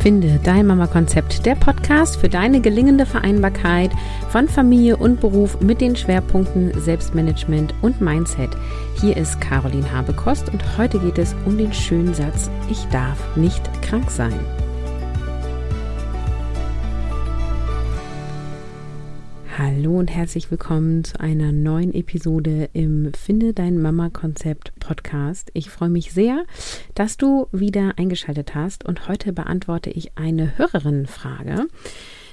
Finde dein Mama-Konzept, der Podcast für deine gelingende Vereinbarkeit von Familie und Beruf mit den Schwerpunkten Selbstmanagement und Mindset. Hier ist Caroline Habekost und heute geht es um den schönen Satz, ich darf nicht krank sein. Hallo und herzlich willkommen zu einer neuen Episode im Finde dein Mama-Konzept Podcast. Ich freue mich sehr, dass du wieder eingeschaltet hast und heute beantworte ich eine Hörerinnenfrage.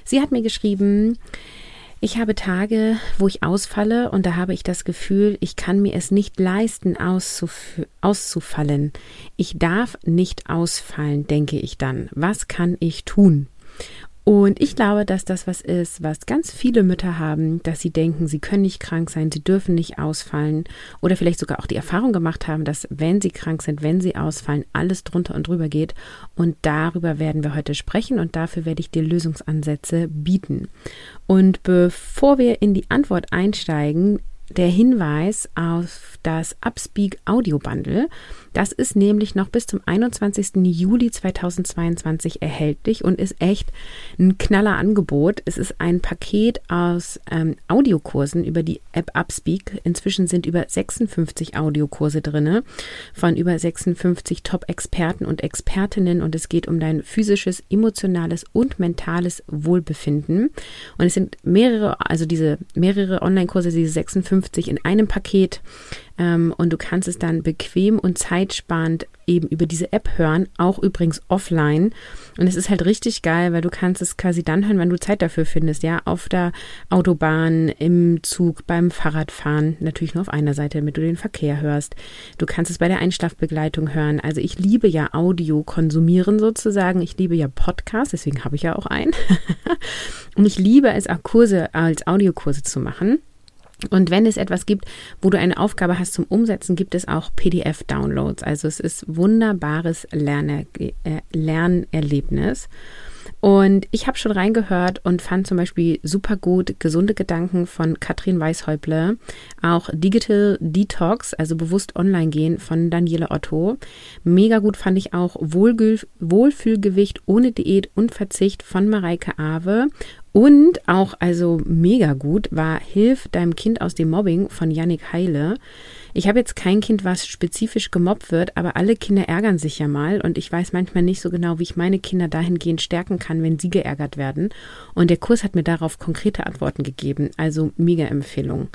Sie hat mir geschrieben, ich habe Tage, wo ich ausfalle und da habe ich das Gefühl, ich kann mir es nicht leisten, auszuf auszufallen. Ich darf nicht ausfallen, denke ich dann. Was kann ich tun? Und ich glaube, dass das was ist, was ganz viele Mütter haben, dass sie denken, sie können nicht krank sein, sie dürfen nicht ausfallen oder vielleicht sogar auch die Erfahrung gemacht haben, dass wenn sie krank sind, wenn sie ausfallen, alles drunter und drüber geht. Und darüber werden wir heute sprechen und dafür werde ich dir Lösungsansätze bieten. Und bevor wir in die Antwort einsteigen, der Hinweis auf das Upspeak Audio Bundle. Das ist nämlich noch bis zum 21. Juli 2022 erhältlich und ist echt ein knaller Angebot. Es ist ein Paket aus ähm, Audiokursen über die App Upspeak. Inzwischen sind über 56 Audiokurse drin von über 56 Top-Experten und Expertinnen und es geht um dein physisches, emotionales und mentales Wohlbefinden. Und es sind mehrere, also diese mehrere Online-Kurse, diese 56 in einem Paket ähm, und du kannst es dann bequem und zeitsparend eben über diese App hören, auch übrigens offline. Und es ist halt richtig geil, weil du kannst es quasi dann hören, wenn du Zeit dafür findest, ja, auf der Autobahn, im Zug, beim Fahrradfahren, natürlich nur auf einer Seite, damit du den Verkehr hörst. Du kannst es bei der Einschlafbegleitung hören. Also ich liebe ja Audio konsumieren sozusagen. Ich liebe ja Podcasts, deswegen habe ich ja auch einen. und ich liebe es auch Kurse als Audiokurse zu machen. Und wenn es etwas gibt, wo du eine Aufgabe hast zum Umsetzen, gibt es auch PDF-Downloads. Also es ist wunderbares Lerner äh, Lernerlebnis. Und ich habe schon reingehört und fand zum Beispiel super gut Gesunde Gedanken von Katrin Weishäuble, auch Digital Detox, also bewusst online gehen von Daniele Otto. Mega gut fand ich auch Wohlgül Wohlfühlgewicht ohne Diät und Verzicht von Mareike Awe und auch, also mega gut, war Hilf deinem Kind aus dem Mobbing von Yannick Heile. Ich habe jetzt kein Kind, was spezifisch gemobbt wird, aber alle Kinder ärgern sich ja mal und ich weiß manchmal nicht so genau, wie ich meine Kinder dahingehend stärken kann, wenn sie geärgert werden. Und der Kurs hat mir darauf konkrete Antworten gegeben. Also mega Empfehlung.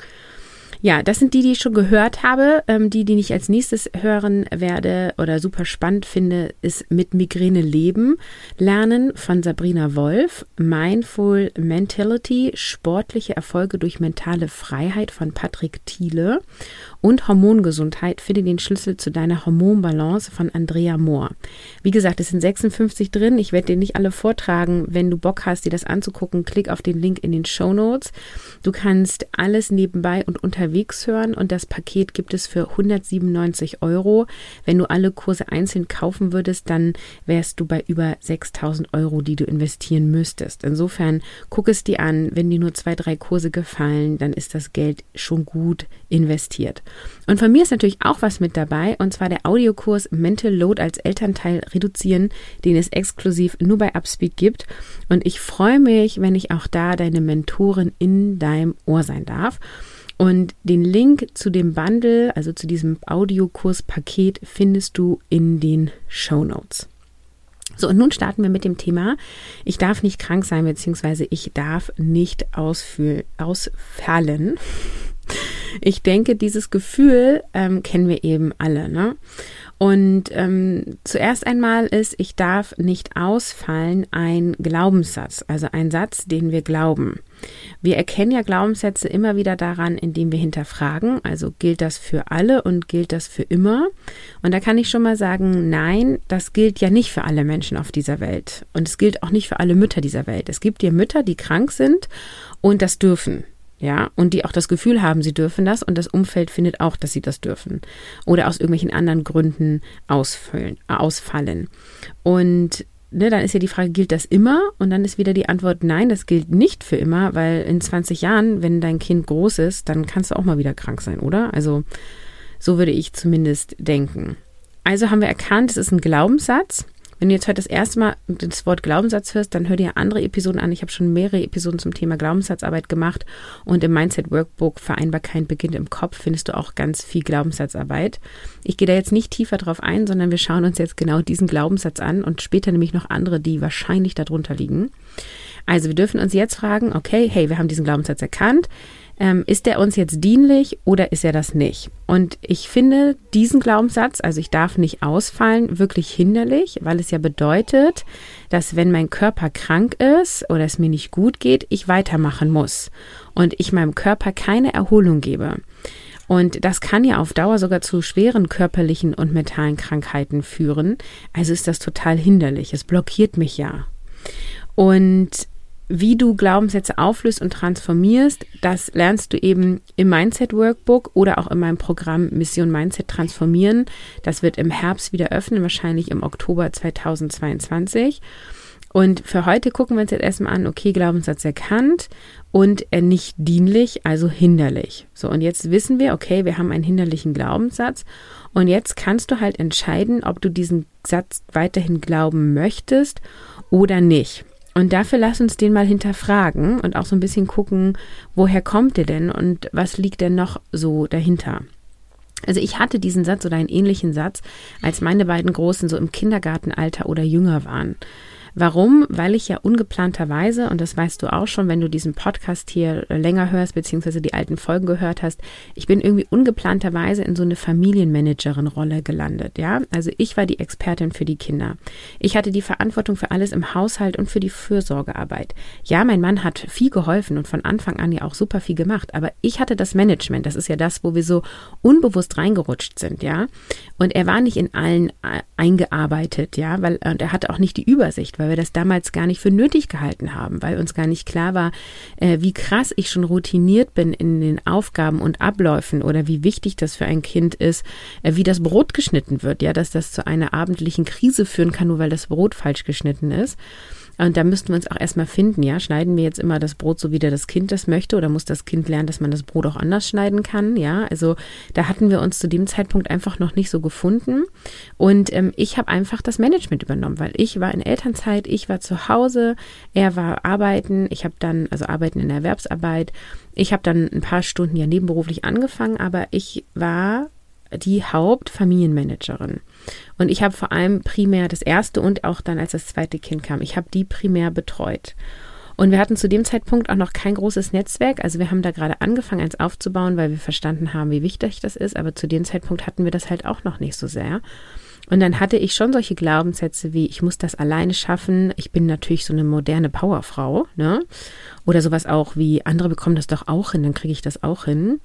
Ja, das sind die, die ich schon gehört habe. Ähm, die, die ich als nächstes hören werde oder super spannend finde, ist mit Migräne leben lernen von Sabrina Wolf, Mindful Mentality, sportliche Erfolge durch mentale Freiheit von Patrick Thiele und Hormongesundheit, finde den Schlüssel zu deiner Hormonbalance von Andrea Mohr. Wie gesagt, es sind 56 drin. Ich werde dir nicht alle vortragen. Wenn du Bock hast, dir das anzugucken, klick auf den Link in den Show Notes. Du kannst alles nebenbei und unterwegs hören und das Paket gibt es für 197 Euro. Wenn du alle Kurse einzeln kaufen würdest, dann wärst du bei über 6000 Euro, die du investieren müsstest. Insofern guck es dir an. Wenn dir nur zwei, drei Kurse gefallen, dann ist das Geld schon gut investiert. Und von mir ist natürlich auch was mit dabei, und zwar der Audiokurs Mental Load als Elternteil reduzieren, den es exklusiv nur bei Upspeed gibt. Und ich freue mich, wenn ich auch da deine Mentorin in deinem Ohr sein darf. Und den Link zu dem Bundle, also zu diesem Audiokurs-Paket, findest du in den Show Notes. So, und nun starten wir mit dem Thema, ich darf nicht krank sein, beziehungsweise ich darf nicht ausfallen. Ich denke, dieses Gefühl ähm, kennen wir eben alle. Ne? Und ähm, zuerst einmal ist, ich darf nicht ausfallen, ein Glaubenssatz, also ein Satz, den wir glauben. Wir erkennen ja Glaubenssätze immer wieder daran, indem wir hinterfragen, also gilt das für alle und gilt das für immer. Und da kann ich schon mal sagen, nein, das gilt ja nicht für alle Menschen auf dieser Welt. Und es gilt auch nicht für alle Mütter dieser Welt. Es gibt ja Mütter, die krank sind und das dürfen ja, und die auch das Gefühl haben, sie dürfen das und das Umfeld findet auch, dass sie das dürfen oder aus irgendwelchen anderen Gründen ausfüllen, ausfallen. Und ne, dann ist ja die Frage, gilt das immer? Und dann ist wieder die Antwort, nein, das gilt nicht für immer, weil in 20 Jahren, wenn dein Kind groß ist, dann kannst du auch mal wieder krank sein, oder? Also so würde ich zumindest denken. Also haben wir erkannt, es ist ein Glaubenssatz Wenn du jetzt heute das erste Mal das Wort Glaubenssatz hörst, dann hör dir andere Episoden an. Ich habe schon mehrere Episoden zum Thema Glaubenssatzarbeit gemacht und im Mindset Workbook Vereinbarkeit beginnt im Kopf findest du auch ganz viel Glaubenssatzarbeit. Ich gehe da jetzt nicht tiefer drauf ein, sondern wir schauen uns jetzt genau diesen Glaubenssatz an und später nämlich noch andere, die wahrscheinlich darunter liegen. Also wir dürfen uns jetzt fragen, okay, hey, wir haben diesen Glaubenssatz erkannt ähm, ist er uns jetzt dienlich oder ist er das nicht? Und ich finde diesen Glaubenssatz, also ich darf nicht ausfallen, wirklich hinderlich, weil es ja bedeutet, dass wenn mein Körper krank ist oder es mir nicht gut geht, ich weitermachen muss und ich meinem Körper keine Erholung gebe. Und das kann ja auf Dauer sogar zu schweren körperlichen und mentalen Krankheiten führen. Also ist das total hinderlich. Es blockiert mich ja. Und wie du Glaubenssätze auflöst und transformierst, das lernst du eben im Mindset Workbook oder auch in meinem Programm Mission Mindset Transformieren. Das wird im Herbst wieder öffnen, wahrscheinlich im Oktober 2022. Und für heute gucken wir uns jetzt erstmal an, okay, Glaubenssatz erkannt und er nicht dienlich, also hinderlich. So, und jetzt wissen wir, okay, wir haben einen hinderlichen Glaubenssatz. Und jetzt kannst du halt entscheiden, ob du diesen Satz weiterhin glauben möchtest oder nicht. Und dafür lass uns den mal hinterfragen und auch so ein bisschen gucken, woher kommt der denn und was liegt denn noch so dahinter. Also ich hatte diesen Satz oder einen ähnlichen Satz, als meine beiden Großen so im Kindergartenalter oder jünger waren. Warum? Weil ich ja ungeplanterweise, und das weißt du auch schon, wenn du diesen Podcast hier länger hörst, beziehungsweise die alten Folgen gehört hast, ich bin irgendwie ungeplanterweise in so eine Familienmanagerin-Rolle gelandet, ja. Also ich war die Expertin für die Kinder. Ich hatte die Verantwortung für alles im Haushalt und für die Fürsorgearbeit. Ja, mein Mann hat viel geholfen und von Anfang an ja auch super viel gemacht, aber ich hatte das Management. Das ist ja das, wo wir so unbewusst reingerutscht sind, ja. Und er war nicht in allen äh, eingearbeitet, ja, weil, und er hatte auch nicht die Übersicht, weil weil wir das damals gar nicht für nötig gehalten haben, weil uns gar nicht klar war, äh, wie krass ich schon routiniert bin in den Aufgaben und Abläufen oder wie wichtig das für ein Kind ist, äh, wie das Brot geschnitten wird, ja, dass das zu einer abendlichen Krise führen kann, nur weil das Brot falsch geschnitten ist. Und da müssten wir uns auch erstmal finden, ja. Schneiden wir jetzt immer das Brot so, wie das Kind das möchte, oder muss das Kind lernen, dass man das Brot auch anders schneiden kann, ja? Also da hatten wir uns zu dem Zeitpunkt einfach noch nicht so gefunden. Und ähm, ich habe einfach das Management übernommen, weil ich war in Elternzeit, ich war zu Hause, er war arbeiten, ich habe dann, also arbeiten in der Erwerbsarbeit, ich habe dann ein paar Stunden ja nebenberuflich angefangen, aber ich war die Hauptfamilienmanagerin. Und ich habe vor allem primär das erste und auch dann, als das zweite Kind kam, ich habe die primär betreut. Und wir hatten zu dem Zeitpunkt auch noch kein großes Netzwerk. Also wir haben da gerade angefangen, eins aufzubauen, weil wir verstanden haben, wie wichtig das ist. Aber zu dem Zeitpunkt hatten wir das halt auch noch nicht so sehr. Und dann hatte ich schon solche Glaubenssätze wie, ich muss das alleine schaffen. Ich bin natürlich so eine moderne Powerfrau, ne? Oder sowas auch wie, andere bekommen das doch auch hin, dann kriege ich das auch hin.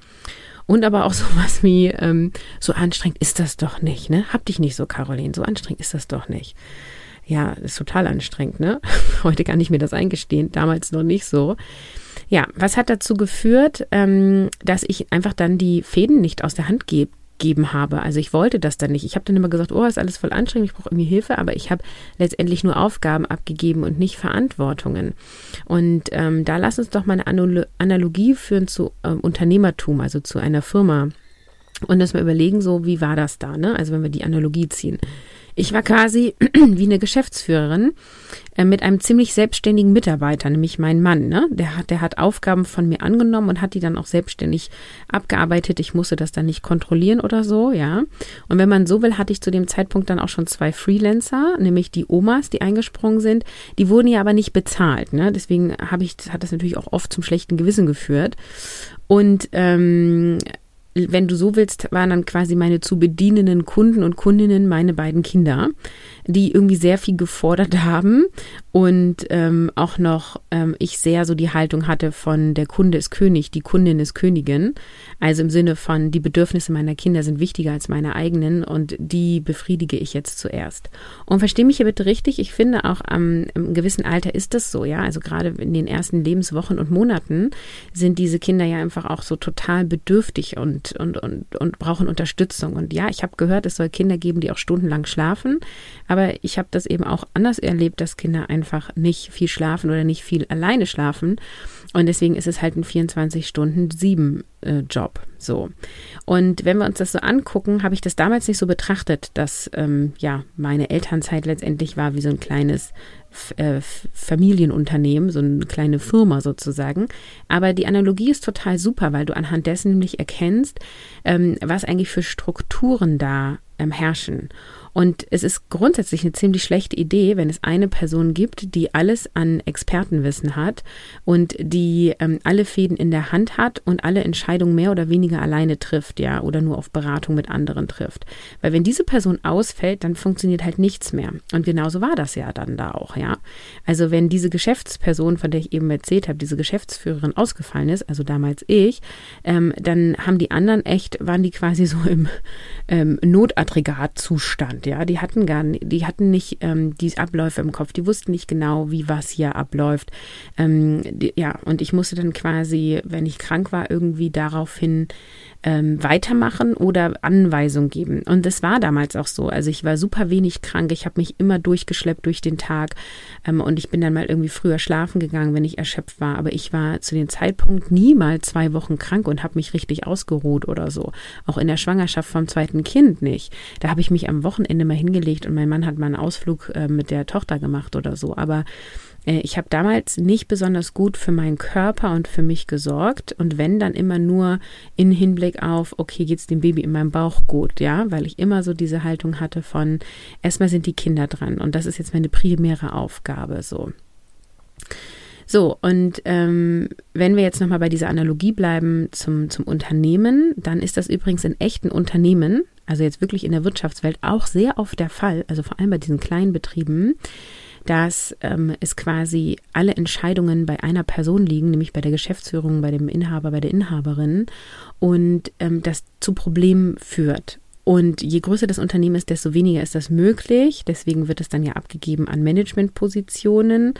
Und aber auch sowas wie, ähm, so anstrengend ist das doch nicht, ne? Hab dich nicht so, Caroline, so anstrengend ist das doch nicht. Ja, ist total anstrengend, ne? Heute kann ich mir das eingestehen, damals noch nicht so. Ja, was hat dazu geführt, ähm, dass ich einfach dann die Fäden nicht aus der Hand gebe, gegeben habe. Also ich wollte das dann nicht. Ich habe dann immer gesagt, oh, ist alles voll anstrengend, ich brauche irgendwie Hilfe, aber ich habe letztendlich nur Aufgaben abgegeben und nicht Verantwortungen. Und ähm, da lass uns doch mal eine Analogie führen zu ähm, Unternehmertum, also zu einer Firma. Und dass wir überlegen, so, wie war das da, ne? Also wenn wir die Analogie ziehen. Ich war quasi wie eine Geschäftsführerin äh, mit einem ziemlich selbstständigen Mitarbeiter, nämlich mein Mann. Ne? Der, hat, der hat Aufgaben von mir angenommen und hat die dann auch selbstständig abgearbeitet. Ich musste das dann nicht kontrollieren oder so, ja. Und wenn man so will, hatte ich zu dem Zeitpunkt dann auch schon zwei Freelancer, nämlich die Omas, die eingesprungen sind. Die wurden ja aber nicht bezahlt. Ne? Deswegen habe ich, hat das natürlich auch oft zum schlechten Gewissen geführt. Und ähm, wenn du so willst, waren dann quasi meine zu bedienenden Kunden und Kundinnen meine beiden Kinder die irgendwie sehr viel gefordert haben und ähm, auch noch ähm, ich sehr so die Haltung hatte von der Kunde ist König, die Kundin ist Königin. Also im Sinne von die Bedürfnisse meiner Kinder sind wichtiger als meine eigenen und die befriedige ich jetzt zuerst. Und verstehe mich hier bitte richtig, ich finde auch am im gewissen Alter ist das so, ja. Also gerade in den ersten Lebenswochen und Monaten sind diese Kinder ja einfach auch so total bedürftig und, und, und, und brauchen Unterstützung. Und ja, ich habe gehört, es soll Kinder geben, die auch stundenlang schlafen. Aber ich habe das eben auch anders erlebt, dass Kinder einfach nicht viel schlafen oder nicht viel alleine schlafen. Und deswegen ist es halt ein 24-Stunden-7-Job. Äh, So. Und wenn wir uns das so angucken, habe ich das damals nicht so betrachtet, dass ähm, ja meine Elternzeit letztendlich war wie so ein kleines äh, Familienunternehmen, so eine kleine Firma sozusagen. Aber die Analogie ist total super, weil du anhand dessen nämlich erkennst, ähm, was eigentlich für Strukturen da ähm, herrschen. Und es ist grundsätzlich eine ziemlich schlechte Idee, wenn es eine Person gibt, die alles an Expertenwissen hat und die ähm, alle Fäden in der Hand hat und alle Entscheidungen mehr oder weniger alleine trifft, ja, oder nur auf Beratung mit anderen trifft. Weil wenn diese Person ausfällt, dann funktioniert halt nichts mehr. Und genauso war das ja dann da auch, ja. Also wenn diese Geschäftsperson, von der ich eben erzählt habe, diese Geschäftsführerin ausgefallen ist, also damals ich, ähm, dann haben die anderen echt, waren die quasi so im ähm, Notaggregatzustand Deutschland, ja, die hatten gar nicht, die hatten nicht ähm, die Abläufe im Kopf, die wussten nicht genau, wie was hier abläuft. Ähm, die, ja, und ich musste dann quasi, wenn ich krank war, irgendwie daraufhin ähm, weitermachen oder Anweisung geben. Und das war damals auch so. Also ich war super wenig krank, ich habe mich immer durchgeschleppt durch den Tag ähm, und ich bin dann mal irgendwie früher schlafen gegangen, wenn ich erschöpft war. Aber ich war zu dem Zeitpunkt nie mal zwei Wochen krank und habe mich richtig ausgeruht oder so. Auch in der Schwangerschaft vom zweiten Kind nicht. Da habe ich mich am Wochenende mal hingelegt und mein Mann hat mal einen Ausflug äh, mit der Tochter gemacht oder so. Aber ich habe damals nicht besonders gut für meinen Körper und für mich gesorgt. Und wenn dann immer nur in Hinblick auf, okay, geht es dem Baby in meinem Bauch gut, ja, weil ich immer so diese Haltung hatte von, erstmal sind die Kinder dran. Und das ist jetzt meine primäre Aufgabe, so. So, und ähm, wenn wir jetzt nochmal bei dieser Analogie bleiben zum, zum Unternehmen, dann ist das übrigens in echten Unternehmen, also jetzt wirklich in der Wirtschaftswelt, auch sehr oft der Fall, also vor allem bei diesen kleinen Betrieben, dass ähm, es quasi alle Entscheidungen bei einer Person liegen, nämlich bei der Geschäftsführung, bei dem Inhaber, bei der Inhaberin und ähm, das zu Problemen führt. Und je größer das Unternehmen ist, desto weniger ist das möglich. Deswegen wird es dann ja abgegeben an Managementpositionen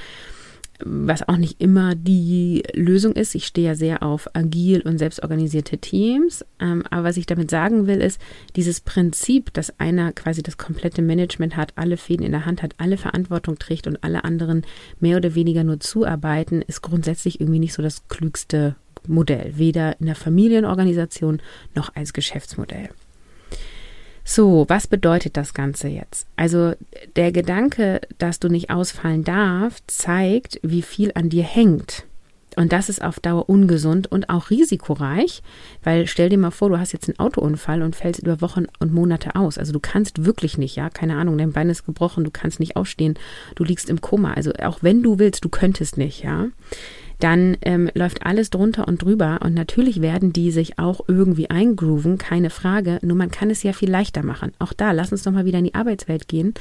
was auch nicht immer die Lösung ist. Ich stehe ja sehr auf agil und selbstorganisierte Teams. Ähm, aber was ich damit sagen will, ist, dieses Prinzip, dass einer quasi das komplette Management hat, alle Fäden in der Hand hat, alle Verantwortung trägt und alle anderen mehr oder weniger nur zuarbeiten, ist grundsätzlich irgendwie nicht so das klügste Modell. Weder in der Familienorganisation noch als Geschäftsmodell. So, was bedeutet das Ganze jetzt? Also der Gedanke, dass du nicht ausfallen darfst, zeigt, wie viel an dir hängt. Und das ist auf Dauer ungesund und auch risikoreich, weil stell dir mal vor, du hast jetzt einen Autounfall und fällst über Wochen und Monate aus. Also du kannst wirklich nicht, ja, keine Ahnung, dein Bein ist gebrochen, du kannst nicht aufstehen, du liegst im Koma. Also auch wenn du willst, du könntest nicht, ja dann ähm, läuft alles drunter und drüber und natürlich werden die sich auch irgendwie eingrooven, keine Frage, nur man kann es ja viel leichter machen. Auch da, lass uns doch mal wieder in die Arbeitswelt gehen.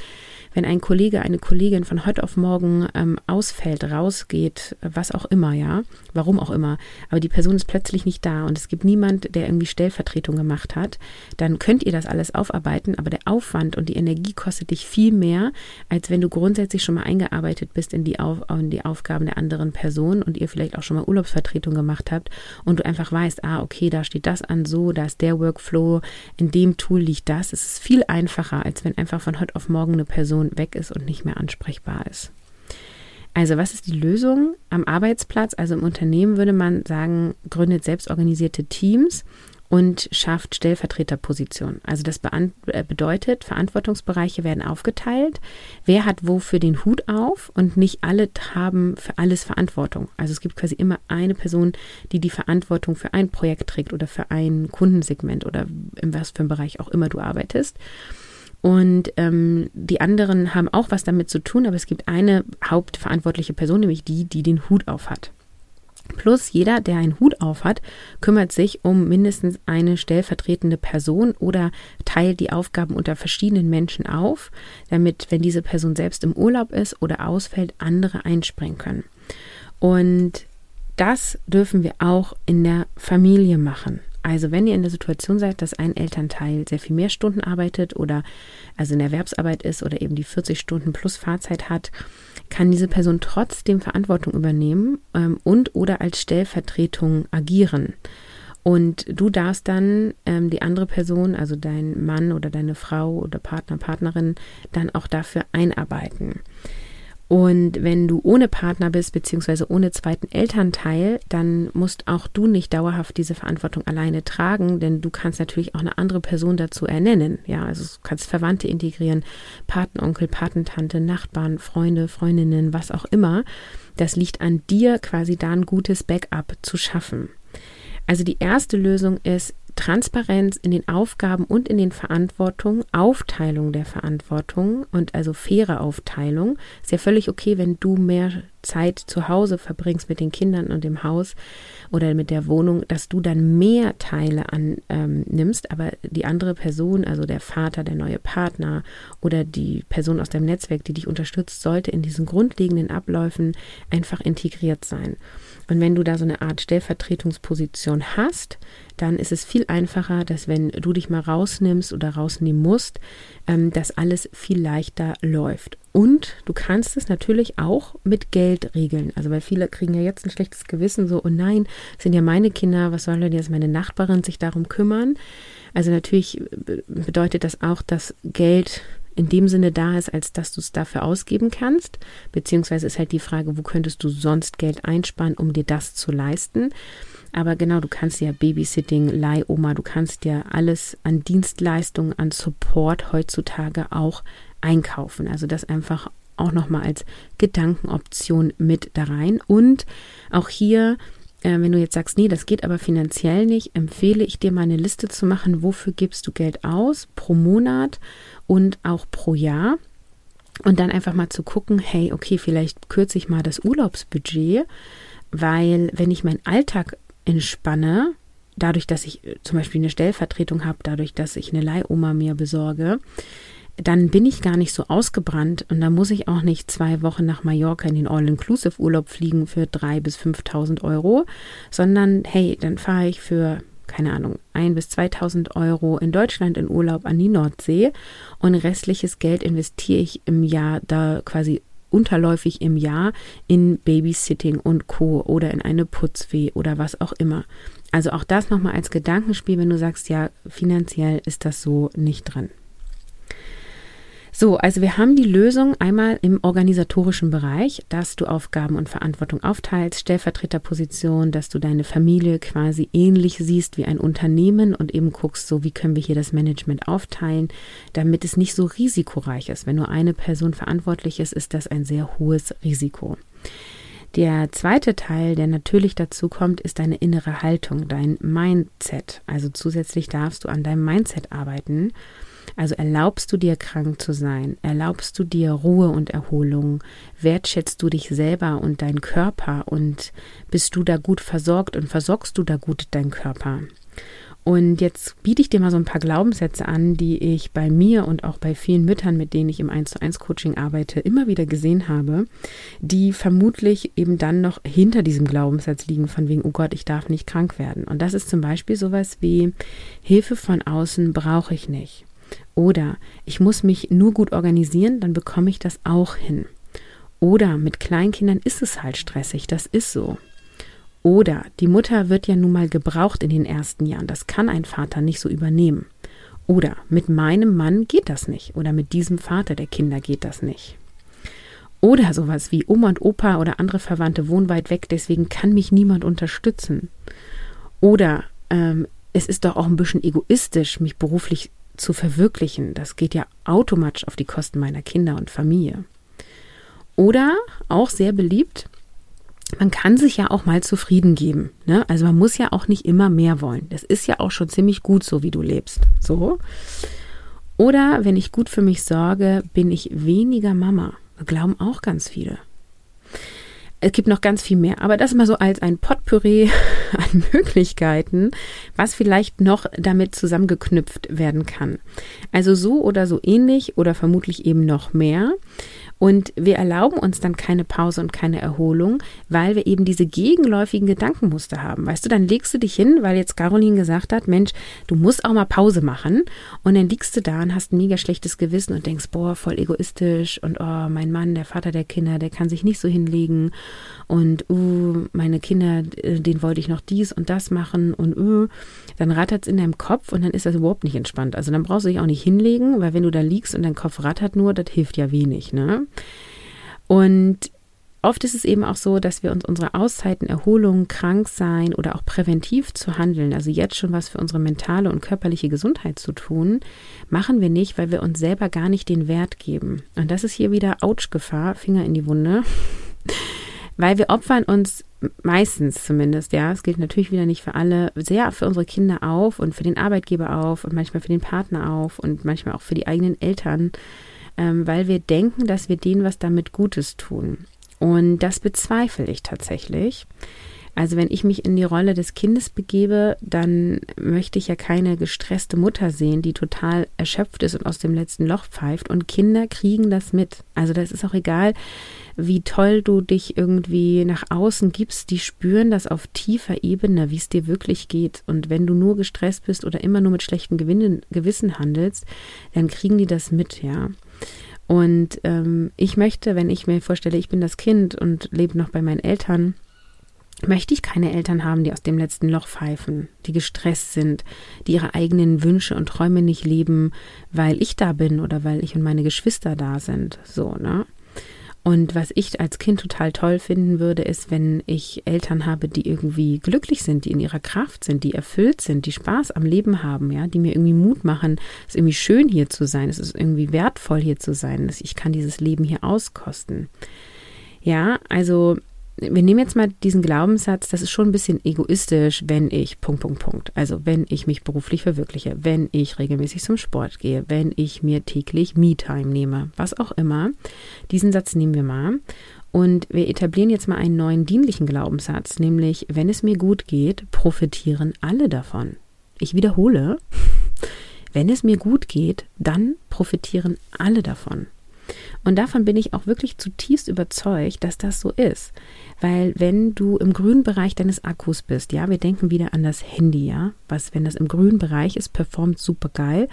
Wenn ein Kollege, eine Kollegin von heute auf morgen ähm, ausfällt, rausgeht, was auch immer, ja, warum auch immer, aber die Person ist plötzlich nicht da und es gibt niemand, der irgendwie Stellvertretung gemacht hat, dann könnt ihr das alles aufarbeiten, aber der Aufwand und die Energie kostet dich viel mehr, als wenn du grundsätzlich schon mal eingearbeitet bist in die, Auf in die Aufgaben der anderen Person und ihr vielleicht auch schon mal Urlaubsvertretung gemacht habt und du einfach weißt, ah, okay, da steht das an so, da ist der Workflow, in dem Tool liegt das. Es ist viel einfacher, als wenn einfach von heute auf morgen eine Person weg ist und nicht mehr ansprechbar ist. Also was ist die Lösung? Am Arbeitsplatz, also im Unternehmen würde man sagen, gründet selbstorganisierte Teams und schafft Stellvertreterpositionen. Also das äh, bedeutet, Verantwortungsbereiche werden aufgeteilt. Wer hat wofür den Hut auf und nicht alle haben für alles Verantwortung. Also es gibt quasi immer eine Person, die die Verantwortung für ein Projekt trägt oder für ein Kundensegment oder in was für einem Bereich auch immer du arbeitest. Und ähm, die anderen haben auch was damit zu tun, aber es gibt eine hauptverantwortliche Person, nämlich die, die den Hut auf hat. Plus jeder, der einen Hut auf hat, kümmert sich um mindestens eine stellvertretende Person oder teilt die Aufgaben unter verschiedenen Menschen auf, damit, wenn diese Person selbst im Urlaub ist oder ausfällt, andere einspringen können. Und das dürfen wir auch in der Familie machen. Also wenn ihr in der Situation seid, dass ein Elternteil sehr viel mehr Stunden arbeitet oder also in Erwerbsarbeit ist oder eben die 40 Stunden plus Fahrzeit hat, kann diese Person trotzdem Verantwortung übernehmen ähm, und oder als Stellvertretung agieren. Und du darfst dann ähm, die andere Person, also dein Mann oder deine Frau oder Partner, Partnerin, dann auch dafür einarbeiten. Und wenn du ohne Partner bist, beziehungsweise ohne zweiten Elternteil, dann musst auch du nicht dauerhaft diese Verantwortung alleine tragen, denn du kannst natürlich auch eine andere Person dazu ernennen. Ja, also du kannst Verwandte integrieren, Patenonkel, Patentante, Nachbarn, Freunde, Freundinnen, was auch immer. Das liegt an dir, quasi da ein gutes Backup zu schaffen. Also die erste Lösung ist, Transparenz in den Aufgaben und in den Verantwortungen, Aufteilung der Verantwortung und also faire Aufteilung. Ist ja völlig okay, wenn du mehr Zeit zu Hause verbringst mit den Kindern und dem Haus oder mit der Wohnung, dass du dann mehr Teile annimmst, ähm, aber die andere Person, also der Vater, der neue Partner oder die Person aus deinem Netzwerk, die dich unterstützt, sollte in diesen grundlegenden Abläufen einfach integriert sein. Und wenn du da so eine Art Stellvertretungsposition hast, dann ist es viel einfacher, dass wenn du dich mal rausnimmst oder rausnehmen musst, ähm, dass alles viel leichter läuft. Und du kannst es natürlich auch mit Geld regeln. Also weil viele kriegen ja jetzt ein schlechtes Gewissen, so, oh nein, sind ja meine Kinder, was soll denn jetzt meine Nachbarin sich darum kümmern? Also natürlich bedeutet das auch, dass Geld in dem Sinne da ist, als dass du es dafür ausgeben kannst. Beziehungsweise ist halt die Frage, wo könntest du sonst Geld einsparen, um dir das zu leisten. Aber genau, du kannst ja Babysitting, Leihoma, du kannst ja alles an Dienstleistungen, an Support heutzutage auch einkaufen. Also das einfach auch nochmal als Gedankenoption mit da rein. Und auch hier äh, wenn du jetzt sagst, nee, das geht aber finanziell nicht, empfehle ich dir mal eine Liste zu machen, wofür gibst du Geld aus pro Monat und auch pro Jahr. Und dann einfach mal zu gucken, hey, okay, vielleicht kürze ich mal das Urlaubsbudget, weil wenn ich meinen Alltag entspanne, dadurch, dass ich äh, zum Beispiel eine Stellvertretung habe, dadurch, dass ich eine Leihoma mir besorge, dann bin ich gar nicht so ausgebrannt und dann muss ich auch nicht zwei Wochen nach Mallorca in den All-Inclusive-Urlaub fliegen für 3.000 bis 5.000 Euro, sondern hey, dann fahre ich für, keine Ahnung, 1.000 bis 2.000 Euro in Deutschland in Urlaub an die Nordsee und restliches Geld investiere ich im Jahr da quasi unterläufig im Jahr in Babysitting und Co. oder in eine Putzweh oder was auch immer. Also auch das nochmal als Gedankenspiel, wenn du sagst, ja, finanziell ist das so nicht drin. So, also wir haben die Lösung einmal im organisatorischen Bereich, dass du Aufgaben und Verantwortung aufteilst, Stellvertreterposition, dass du deine Familie quasi ähnlich siehst wie ein Unternehmen und eben guckst, so wie können wir hier das Management aufteilen, damit es nicht so risikoreich ist. Wenn nur eine Person verantwortlich ist, ist das ein sehr hohes Risiko. Der zweite Teil, der natürlich dazu kommt, ist deine innere Haltung, dein Mindset. Also zusätzlich darfst du an deinem Mindset arbeiten also erlaubst du dir krank zu sein? Erlaubst du dir Ruhe und Erholung? Wertschätzt du dich selber und deinen Körper? Und bist du da gut versorgt und versorgst du da gut deinen Körper? Und jetzt biete ich dir mal so ein paar Glaubenssätze an, die ich bei mir und auch bei vielen Müttern, mit denen ich im 1 zu 1 Coaching arbeite, immer wieder gesehen habe, die vermutlich eben dann noch hinter diesem Glaubenssatz liegen, von wegen, oh Gott, ich darf nicht krank werden. Und das ist zum Beispiel sowas wie, Hilfe von außen brauche ich nicht. Oder ich muss mich nur gut organisieren, dann bekomme ich das auch hin. Oder mit Kleinkindern ist es halt stressig, das ist so. Oder die Mutter wird ja nun mal gebraucht in den ersten Jahren, das kann ein Vater nicht so übernehmen. Oder mit meinem Mann geht das nicht. Oder mit diesem Vater der Kinder geht das nicht. Oder sowas wie Oma und Opa oder andere Verwandte wohnen weit weg, deswegen kann mich niemand unterstützen. Oder ähm, es ist doch auch ein bisschen egoistisch, mich beruflich zu verwirklichen. Das geht ja automatisch auf die Kosten meiner Kinder und Familie. Oder auch sehr beliebt, man kann sich ja auch mal zufrieden geben. Ne? Also man muss ja auch nicht immer mehr wollen. Das ist ja auch schon ziemlich gut, so wie du lebst. So. Oder wenn ich gut für mich sorge, bin ich weniger Mama. Glauben auch ganz viele. Es gibt noch ganz viel mehr, aber das mal so als ein Potpourri an Möglichkeiten, was vielleicht noch damit zusammengeknüpft werden kann. Also so oder so ähnlich oder vermutlich eben noch mehr. Und wir erlauben uns dann keine Pause und keine Erholung, weil wir eben diese gegenläufigen Gedankenmuster haben. Weißt du, dann legst du dich hin, weil jetzt Caroline gesagt hat, Mensch, du musst auch mal Pause machen. Und dann liegst du da und hast ein mega schlechtes Gewissen und denkst, boah, voll egoistisch und oh, mein Mann, der Vater der Kinder, der kann sich nicht so hinlegen. Und uh, meine Kinder, äh, den wollte ich noch dies und das machen und uh, dann rattert es in deinem Kopf und dann ist das überhaupt nicht entspannt. Also dann brauchst du dich auch nicht hinlegen, weil wenn du da liegst und dein Kopf rattert nur, das hilft ja wenig, ne? Und Oft ist es eben auch so, dass wir uns unsere Auszeiten, Erholung, krank sein oder auch präventiv zu handeln, also jetzt schon was für unsere mentale und körperliche Gesundheit zu tun, machen wir nicht, weil wir uns selber gar nicht den Wert geben. Und das ist hier wieder Ouch-Gefahr, Finger in die Wunde, weil wir opfern uns meistens zumindest, ja, es gilt natürlich wieder nicht für alle, sehr für unsere Kinder auf und für den Arbeitgeber auf und manchmal für den Partner auf und manchmal auch für die eigenen Eltern, ähm, weil wir denken, dass wir denen was damit Gutes tun. Und das bezweifle ich tatsächlich. Also wenn ich mich in die Rolle des Kindes begebe, dann möchte ich ja keine gestresste Mutter sehen, die total erschöpft ist und aus dem letzten Loch pfeift. Und Kinder kriegen das mit. Also das ist auch egal, wie toll du dich irgendwie nach außen gibst. Die spüren das auf tiefer Ebene, wie es dir wirklich geht. Und wenn du nur gestresst bist oder immer nur mit schlechtem Gewissen handelst, dann kriegen die das mit, ja. Und ähm, ich möchte, wenn ich mir vorstelle, ich bin das Kind und lebe noch bei meinen Eltern, möchte ich keine Eltern haben, die aus dem letzten Loch pfeifen, die gestresst sind, die ihre eigenen Wünsche und Träume nicht leben, weil ich da bin oder weil ich und meine Geschwister da sind. So, ne? Und was ich als Kind total toll finden würde, ist, wenn ich Eltern habe, die irgendwie glücklich sind, die in ihrer Kraft sind, die erfüllt sind, die Spaß am Leben haben, ja, die mir irgendwie Mut machen, es ist irgendwie schön hier zu sein, es ist irgendwie wertvoll hier zu sein, ich kann dieses Leben hier auskosten. Ja, also wir nehmen jetzt mal diesen Glaubenssatz, das ist schon ein bisschen egoistisch, wenn ich Punkt, Punkt, Punkt. Also wenn ich mich beruflich verwirkliche, wenn ich regelmäßig zum Sport gehe, wenn ich mir täglich Me-Time nehme, was auch immer. Diesen Satz nehmen wir mal. Und wir etablieren jetzt mal einen neuen dienlichen Glaubenssatz, nämlich wenn es mir gut geht, profitieren alle davon. Ich wiederhole, wenn es mir gut geht, dann profitieren alle davon. Und davon bin ich auch wirklich zutiefst überzeugt, dass das so ist. Weil wenn du im grünen Bereich deines Akkus bist, ja, wir denken wieder an das Handy, ja, was, wenn das im grünen Bereich ist, performt super geil.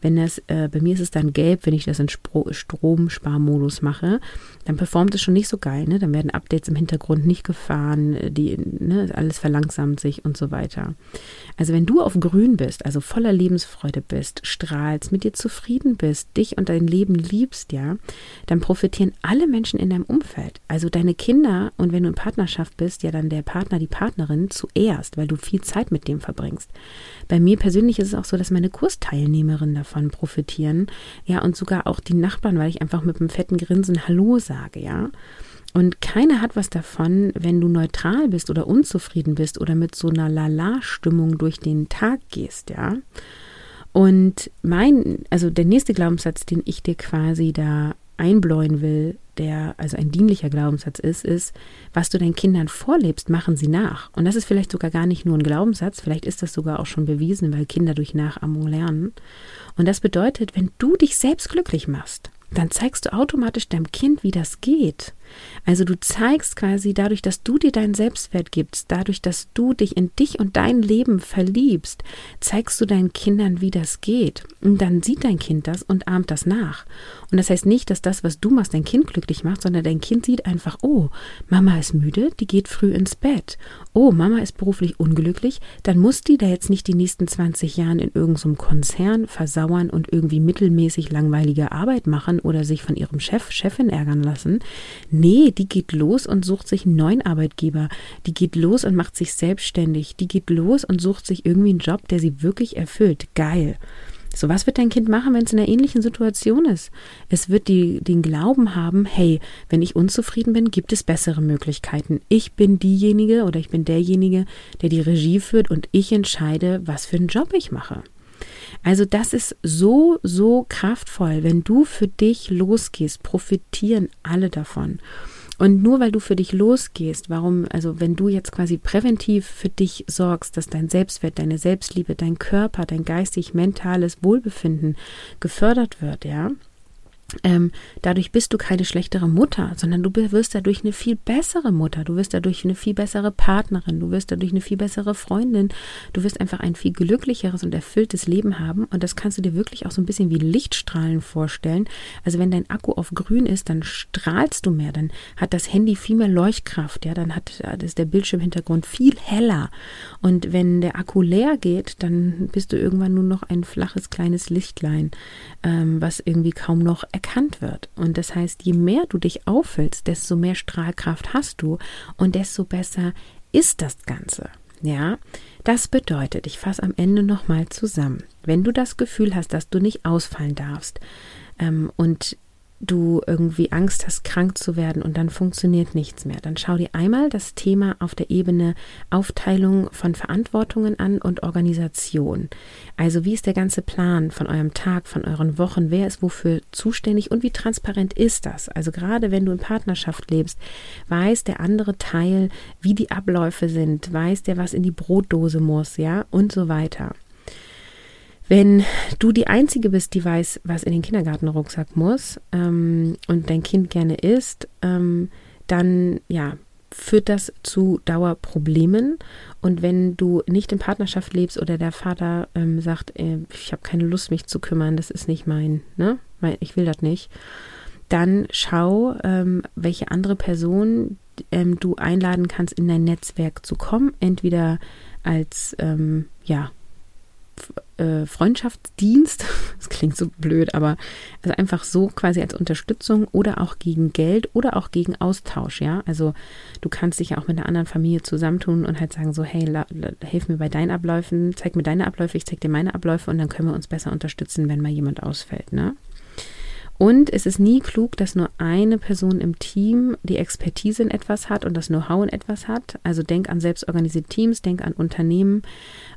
Wenn das, äh, bei mir ist es dann gelb, wenn ich das in Spro Stromsparmodus mache, dann performt es schon nicht so geil, ne? Dann werden Updates im Hintergrund nicht gefahren, die, ne, alles verlangsamt sich und so weiter. Also wenn du auf grün bist, also voller Lebensfreude bist, strahlst, mit dir zufrieden bist, dich und dein Leben liebst, ja, dann profitieren alle Menschen in deinem Umfeld. Also deine Kinder und wenn du in Partnerschaft bist, ja dann der Partner, die Partnerin zuerst, weil du viel Zeit mit dem verbringst. Bei mir persönlich ist es auch so, dass meine Kursteilnehmerinnen davon profitieren, ja, und sogar auch die Nachbarn, weil ich einfach mit einem fetten Grinsen Hallo sage, ja. Und keiner hat was davon, wenn du neutral bist oder unzufrieden bist oder mit so einer Lala-Stimmung durch den Tag gehst, ja. Und mein, also der nächste Glaubenssatz, den ich dir quasi da einbläuen will, der also ein dienlicher Glaubenssatz ist, ist, was du deinen Kindern vorlebst, machen sie nach. Und das ist vielleicht sogar gar nicht nur ein Glaubenssatz, vielleicht ist das sogar auch schon bewiesen, weil Kinder durch Nachahmung lernen. Und das bedeutet, wenn du dich selbst glücklich machst, dann zeigst du automatisch deinem Kind, wie das geht. Also du zeigst quasi dadurch, dass du dir deinen Selbstwert gibst, dadurch, dass du dich in dich und dein Leben verliebst, zeigst du deinen Kindern, wie das geht. Und dann sieht dein Kind das und ahmt das nach. Und das heißt nicht, dass das, was du machst, dein Kind glücklich macht, sondern dein Kind sieht einfach, oh, Mama ist müde, die geht früh ins Bett. Oh, Mama ist beruflich unglücklich, dann muss die da jetzt nicht die nächsten 20 Jahren in irgendeinem Konzern versauern und irgendwie mittelmäßig langweilige Arbeit machen oder sich von ihrem Chef, Chefin ärgern lassen. Nee, die geht los und sucht sich einen neuen Arbeitgeber. Die geht los und macht sich selbstständig. Die geht los und sucht sich irgendwie einen Job, der sie wirklich erfüllt. Geil. So, was wird dein Kind machen, wenn es in einer ähnlichen Situation ist? Es wird die, den Glauben haben, hey, wenn ich unzufrieden bin, gibt es bessere Möglichkeiten. Ich bin diejenige oder ich bin derjenige, der die Regie führt und ich entscheide, was für einen Job ich mache. Also das ist so, so kraftvoll. Wenn du für dich losgehst, profitieren alle davon. Und nur weil du für dich losgehst, warum, also wenn du jetzt quasi präventiv für dich sorgst, dass dein Selbstwert, deine Selbstliebe, dein Körper, dein geistig-mentales Wohlbefinden gefördert wird, ja, ähm, dadurch bist du keine schlechtere Mutter, sondern du wirst dadurch eine viel bessere Mutter, du wirst dadurch eine viel bessere Partnerin, du wirst dadurch eine viel bessere Freundin, du wirst einfach ein viel glücklicheres und erfülltes Leben haben. Und das kannst du dir wirklich auch so ein bisschen wie Lichtstrahlen vorstellen. Also wenn dein Akku auf grün ist, dann strahlst du mehr, dann hat das Handy viel mehr Leuchtkraft, ja, dann hat ist der Bildschirmhintergrund viel heller. Und wenn der Akku leer geht, dann bist du irgendwann nur noch ein flaches kleines Lichtlein, ähm, was irgendwie kaum noch erkannt wird. Und das heißt, je mehr du dich auffüllst, desto mehr Strahlkraft hast du und desto besser ist das Ganze. Ja, das bedeutet, ich fasse am Ende nochmal zusammen. Wenn du das Gefühl hast, dass du nicht ausfallen darfst ähm, und du irgendwie Angst hast, krank zu werden und dann funktioniert nichts mehr, dann schau dir einmal das Thema auf der Ebene Aufteilung von Verantwortungen an und Organisation. Also wie ist der ganze Plan von eurem Tag, von euren Wochen, wer ist wofür zuständig und wie transparent ist das? Also gerade wenn du in Partnerschaft lebst, weiß der andere Teil, wie die Abläufe sind, weiß der, was in die Brotdose muss, ja, und so weiter. Wenn du die Einzige bist, die weiß, was in den Kindergartenrucksack muss ähm, und dein Kind gerne isst, ähm, dann ja, führt das zu Dauerproblemen. Und wenn du nicht in Partnerschaft lebst oder der Vater ähm, sagt, äh, ich habe keine Lust, mich zu kümmern, das ist nicht mein, ne? Ich will das nicht, dann schau, ähm, welche andere Person ähm, du einladen kannst, in dein Netzwerk zu kommen. Entweder als ähm, ja, äh, Freundschaftsdienst, das klingt so blöd, aber also einfach so quasi als Unterstützung oder auch gegen Geld oder auch gegen Austausch, ja. Also du kannst dich ja auch mit einer anderen Familie zusammentun und halt sagen so, hey, la, la, hilf mir bei deinen Abläufen, zeig mir deine Abläufe, ich zeig dir meine Abläufe und dann können wir uns besser unterstützen, wenn mal jemand ausfällt, ne? Und es ist nie klug, dass nur eine Person im Team die Expertise in etwas hat und das Know-how in etwas hat. Also denk an selbstorganisierte Teams, denk an Unternehmen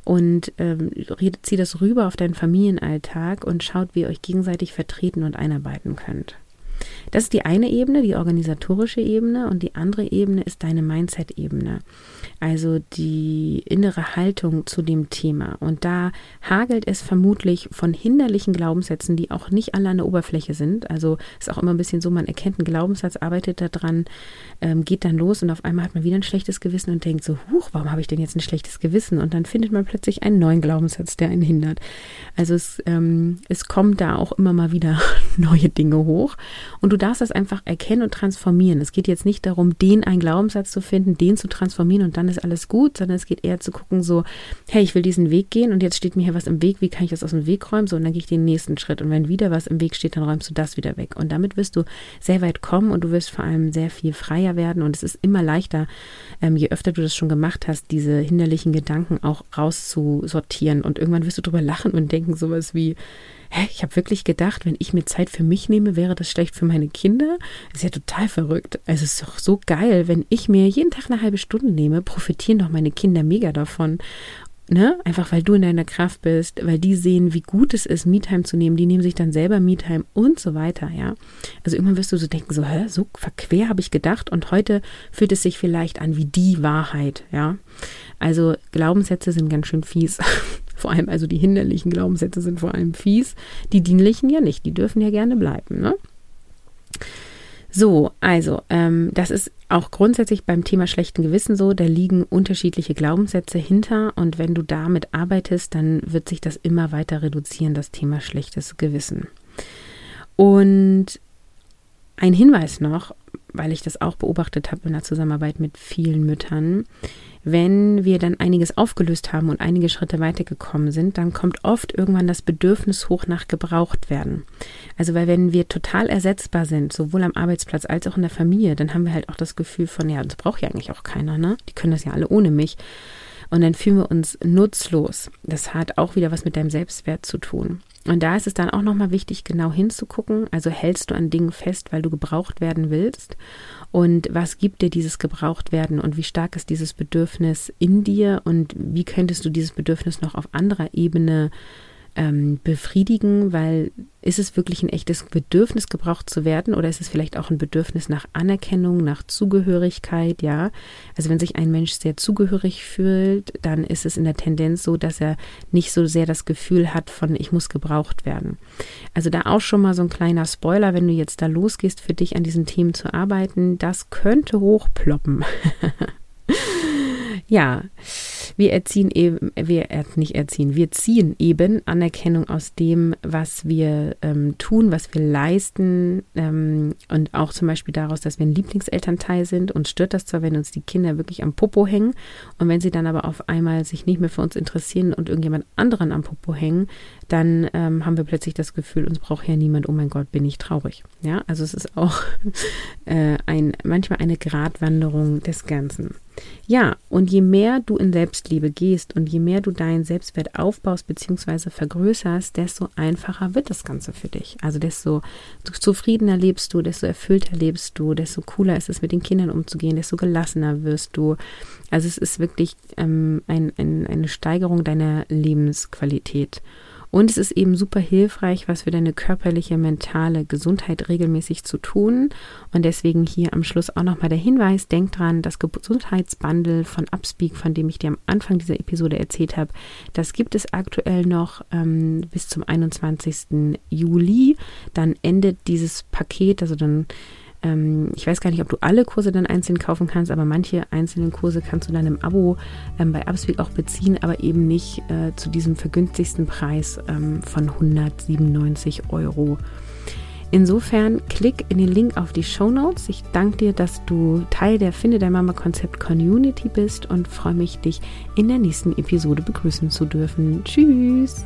und ähm, zieh das rüber auf deinen Familienalltag und schaut, wie ihr euch gegenseitig vertreten und einarbeiten könnt. Das ist die eine Ebene, die organisatorische Ebene und die andere Ebene ist deine Mindset-Ebene. Also die innere Haltung zu dem Thema. Und da hagelt es vermutlich von hinderlichen Glaubenssätzen, die auch nicht alle an der Oberfläche sind. Also ist auch immer ein bisschen so, man erkennt einen Glaubenssatz, arbeitet daran, ähm, geht dann los und auf einmal hat man wieder ein schlechtes Gewissen und denkt so, huch, warum habe ich denn jetzt ein schlechtes Gewissen? Und dann findet man plötzlich einen neuen Glaubenssatz, der einen hindert. Also es, ähm, es kommt da auch immer mal wieder neue Dinge hoch. Und du darfst das einfach erkennen und transformieren. Es geht jetzt nicht darum, den einen Glaubenssatz zu finden, den zu transformieren und dann ist alles gut, sondern es geht eher zu gucken, so, hey, ich will diesen Weg gehen und jetzt steht mir hier was im Weg, wie kann ich das aus dem Weg räumen? So, und dann gehe ich den nächsten Schritt. Und wenn wieder was im Weg steht, dann räumst du das wieder weg. Und damit wirst du sehr weit kommen und du wirst vor allem sehr viel freier werden. Und es ist immer leichter, ähm, je öfter du das schon gemacht hast, diese hinderlichen Gedanken auch rauszusortieren. Und irgendwann wirst du drüber lachen und denken sowas wie, hä, ich habe wirklich gedacht, wenn ich mir Zeit für mich nehme, wäre das schlecht für meine Kinder. Das ist ja total verrückt. Also es ist doch so geil, wenn ich mir jeden Tag eine halbe Stunde nehme, profitieren doch meine Kinder mega davon. Ne? Einfach weil du in deiner Kraft bist, weil die sehen, wie gut es ist, Me-Time zu nehmen, die nehmen sich dann selber Me-Time und so weiter, ja. Also irgendwann wirst du so denken, so, hä, so verquer habe ich gedacht und heute fühlt es sich vielleicht an wie die Wahrheit, ja. Also Glaubenssätze sind ganz schön fies. Vor allem, also die hinderlichen Glaubenssätze sind vor allem fies. Die dienlichen ja nicht, die dürfen ja gerne bleiben. Ne? So, also, ähm, das ist auch grundsätzlich beim Thema schlechten Gewissen so, da liegen unterschiedliche Glaubenssätze hinter und wenn du damit arbeitest, dann wird sich das immer weiter reduzieren, das Thema schlechtes Gewissen. Und ein Hinweis noch, weil ich das auch beobachtet habe in der Zusammenarbeit mit vielen Müttern, wenn wir dann einiges aufgelöst haben und einige Schritte weitergekommen sind, dann kommt oft irgendwann das Bedürfnis hoch nach gebraucht werden. Also weil wenn wir total ersetzbar sind, sowohl am Arbeitsplatz als auch in der Familie, dann haben wir halt auch das Gefühl von, ja, das braucht ja eigentlich auch keiner, ne? Die können das ja alle ohne mich. Und dann fühlen wir uns nutzlos. Das hat auch wieder was mit deinem Selbstwert zu tun. Und da ist es dann auch nochmal wichtig, genau hinzugucken. Also hältst du an Dingen fest, weil du gebraucht werden willst? Und was gibt dir dieses gebraucht werden und wie stark ist dieses Bedürfnis in dir und wie könntest du dieses Bedürfnis noch auf anderer Ebene ähm, befriedigen, weil ist es wirklich ein echtes Bedürfnis, gebraucht zu werden oder ist es vielleicht auch ein Bedürfnis nach Anerkennung, nach Zugehörigkeit, ja? Also wenn sich ein Mensch sehr zugehörig fühlt, dann ist es in der Tendenz so, dass er nicht so sehr das Gefühl hat von ich muss gebraucht werden. Also da auch schon mal so ein kleiner Spoiler, wenn du jetzt da losgehst, für dich an diesen Themen zu arbeiten, das könnte hochploppen. Ja, wir erziehen eben, wir er, nicht erziehen, wir ziehen eben Anerkennung aus dem, was wir ähm, tun, was wir leisten ähm, und auch zum Beispiel daraus, dass wir ein Lieblingselternteil sind. Uns stört das zwar, wenn uns die Kinder wirklich am Popo hängen und wenn sie dann aber auf einmal sich nicht mehr für uns interessieren und irgendjemand anderen am Popo hängen, dann ähm, haben wir plötzlich das Gefühl, uns braucht ja niemand, oh mein Gott, bin ich traurig. Ja, also es ist auch äh, ein, manchmal eine Gratwanderung des Ganzen. Ja, und je mehr du in Selbstliebe gehst und je mehr du deinen Selbstwert aufbaust bzw. vergrößerst, desto einfacher wird das Ganze für dich. Also desto zufriedener lebst du, desto erfüllter lebst du, desto cooler ist es, mit den Kindern umzugehen, desto gelassener wirst du. Also es ist wirklich ähm, ein, ein, eine Steigerung deiner Lebensqualität. Und es ist eben super hilfreich, was für deine körperliche, mentale Gesundheit regelmäßig zu tun. Und deswegen hier am Schluss auch nochmal der Hinweis, denk dran, das Gesundheitsbundle von Upspeak, von dem ich dir am Anfang dieser Episode erzählt habe, das gibt es aktuell noch ähm, bis zum 21. Juli. Dann endet dieses Paket, also dann ähm, ich weiß gar nicht, ob du alle Kurse dann einzeln kaufen kannst, aber manche einzelnen Kurse kannst du dann im Abo ähm, bei Upspeak auch beziehen, aber eben nicht äh, zu diesem vergünstigsten Preis ähm, von 197 Euro. Insofern klick in den Link auf die Show Notes. Ich danke dir, dass du Teil der Finde dein Mama Konzept Community bist und freue mich, dich in der nächsten Episode begrüßen zu dürfen. Tschüss!